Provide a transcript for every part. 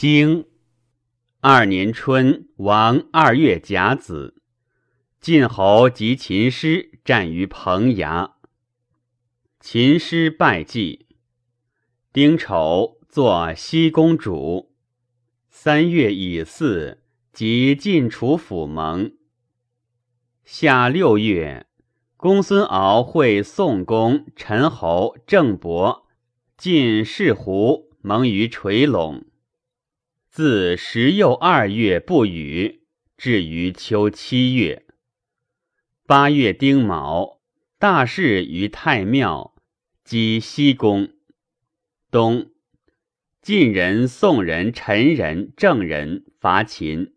经二年春，王二月甲子，晋侯及秦师战于彭衙，秦师败绩。丁丑，作西公主。三月乙巳，即晋楚府盟。夏六月，公孙敖会宋公、陈侯、郑伯晋士胡盟于垂陇。自十又二月不雨，至于秋七月。八月丁卯，大事于太庙，击西宫。冬，晋人、宋人、陈人、郑人伐秦。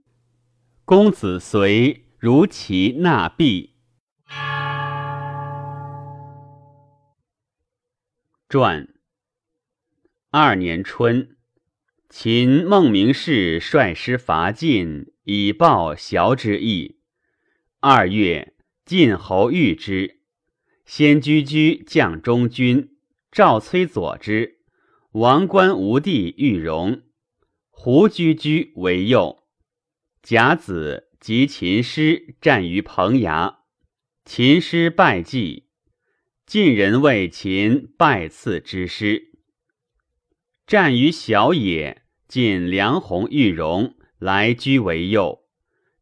公子随如其纳币。传。二年春。秦孟明氏率师伐晋，以报淆之意。二月，晋侯遇之，先居居将中军，赵崔佐之。王官无地欲容，胡居居为右。甲子，及秦师战于彭衙，秦师败绩。晋人为秦败次之师，战于小野。晋梁鸿、玉荣来居为右。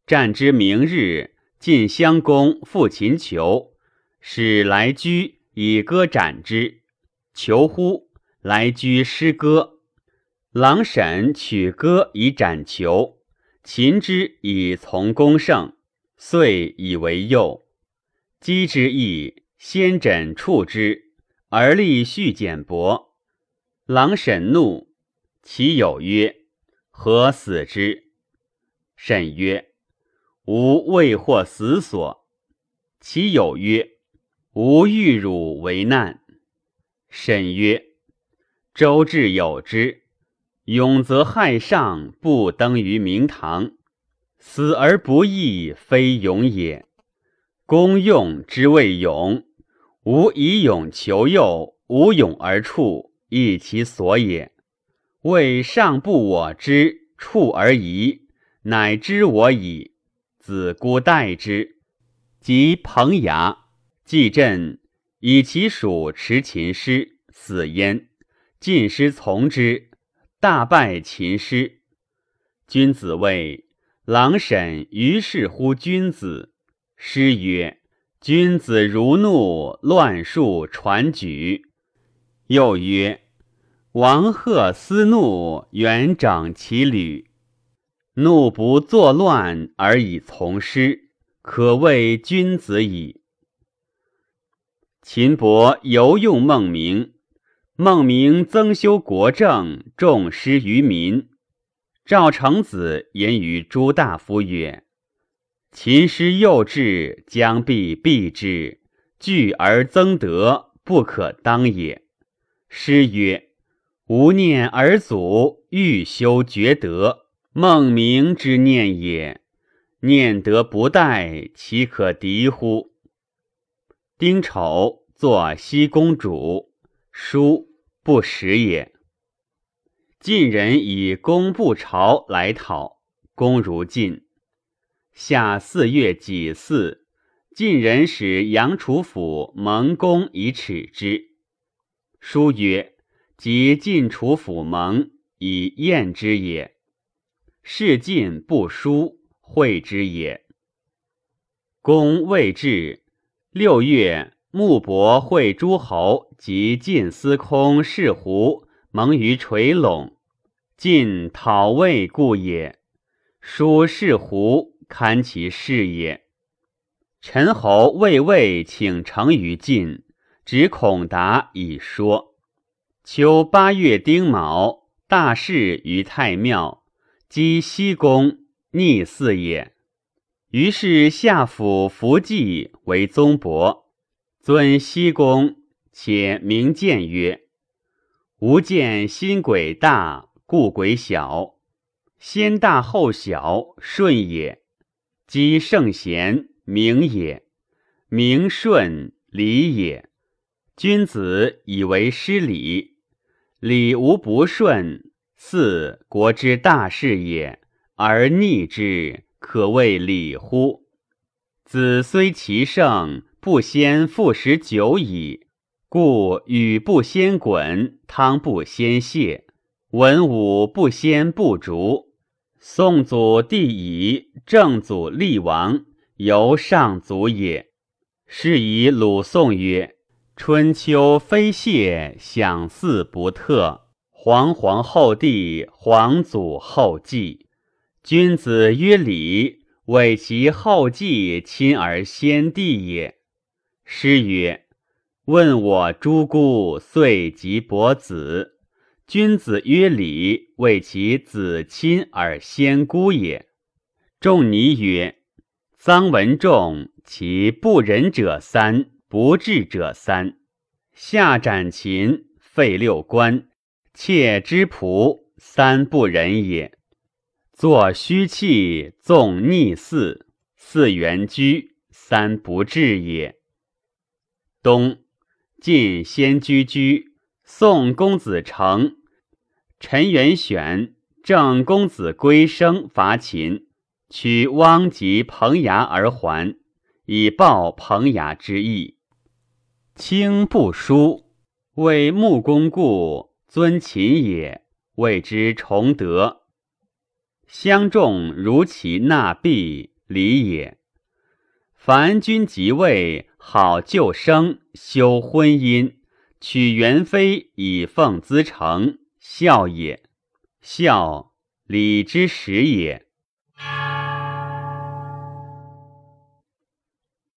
战之明日，晋襄公复秦求，使来居以歌斩之。求乎？来居失歌。郎审取歌以斩求。秦之以从公胜，遂以为右。击之意，先枕触之，而立续简帛。郎审怒。其有曰：“何死之？”甚曰：“吾未获死所。”其有曰：“吾欲汝为难。”甚曰：“周至有之，勇则害上，不登于明堂。死而不义，非勇也。公用之谓勇，吾以勇求诱，无勇而处，亦其所也。”为上不我知，处而疑，乃知我矣。子孤待之，及彭衙，季振以其属持秦师，死焉。晋师从之，大败秦师。君子谓郎审于是乎君子。师曰：君子如怒，乱数传举。又曰。王贺思怒，远长其旅。怒不作乱而以从师，可谓君子矣。秦伯犹用孟明，孟明增修国政，重施于民。赵成子言于诸大夫曰：“秦师幼稚，将必避之，聚而增德，不可当也。”师曰。吾念尔祖欲修厥德，孟明之念也。念德不殆，岂可敌乎？丁丑，作西公主。书不识也。晋人以公不朝来讨，公如晋。夏四月己巳，晋人使杨楚府蒙公以耻之。书曰。即晋楚府盟以验之也，事晋不书会之也。公未至，六月，穆伯会诸侯及晋司空士胡盟于垂陇，晋讨魏故也。书士胡堪其事也。陈侯魏魏请成于晋，执孔达以说。秋八月丁卯，大事于太庙，击西宫，逆嗣也。于是下府伏祭为宗伯，尊西宫，且名鉴曰：“吾见新鬼大，故鬼小；先大后小，顺也。积圣贤，明也；明顺，礼也。君子以为失礼。”礼无不顺，四国之大事也，而逆之，可谓礼乎？子虽其盛，不先复食久矣。故禹不先滚，汤不先泄，文武不先不逐。宋祖帝乙，正祖立王，由上祖也。是以鲁宋曰：“春秋非谢，享祀不特。皇皇后帝，皇祖后继。君子曰礼，为其后继亲而先帝也。”诗曰。问我诸姑遂及伯子，君子曰礼，为其子亲而先姑也。仲尼曰：臧文仲，其不仁者三，不治者三。下斩秦，废六官，窃之仆，三不仁也。作虚器，纵逆四，四元居，三不治也。冬。晋先居居，宋公子成、陈元选、郑公子归生伐秦，取汪及彭衙而还，以报彭衙之意。卿不书，为穆公故，尊秦也，谓之崇德。相众如其纳币，礼也。凡君即位，好救生，修婚姻，娶元妃以奉资成，孝也。孝，礼之始也。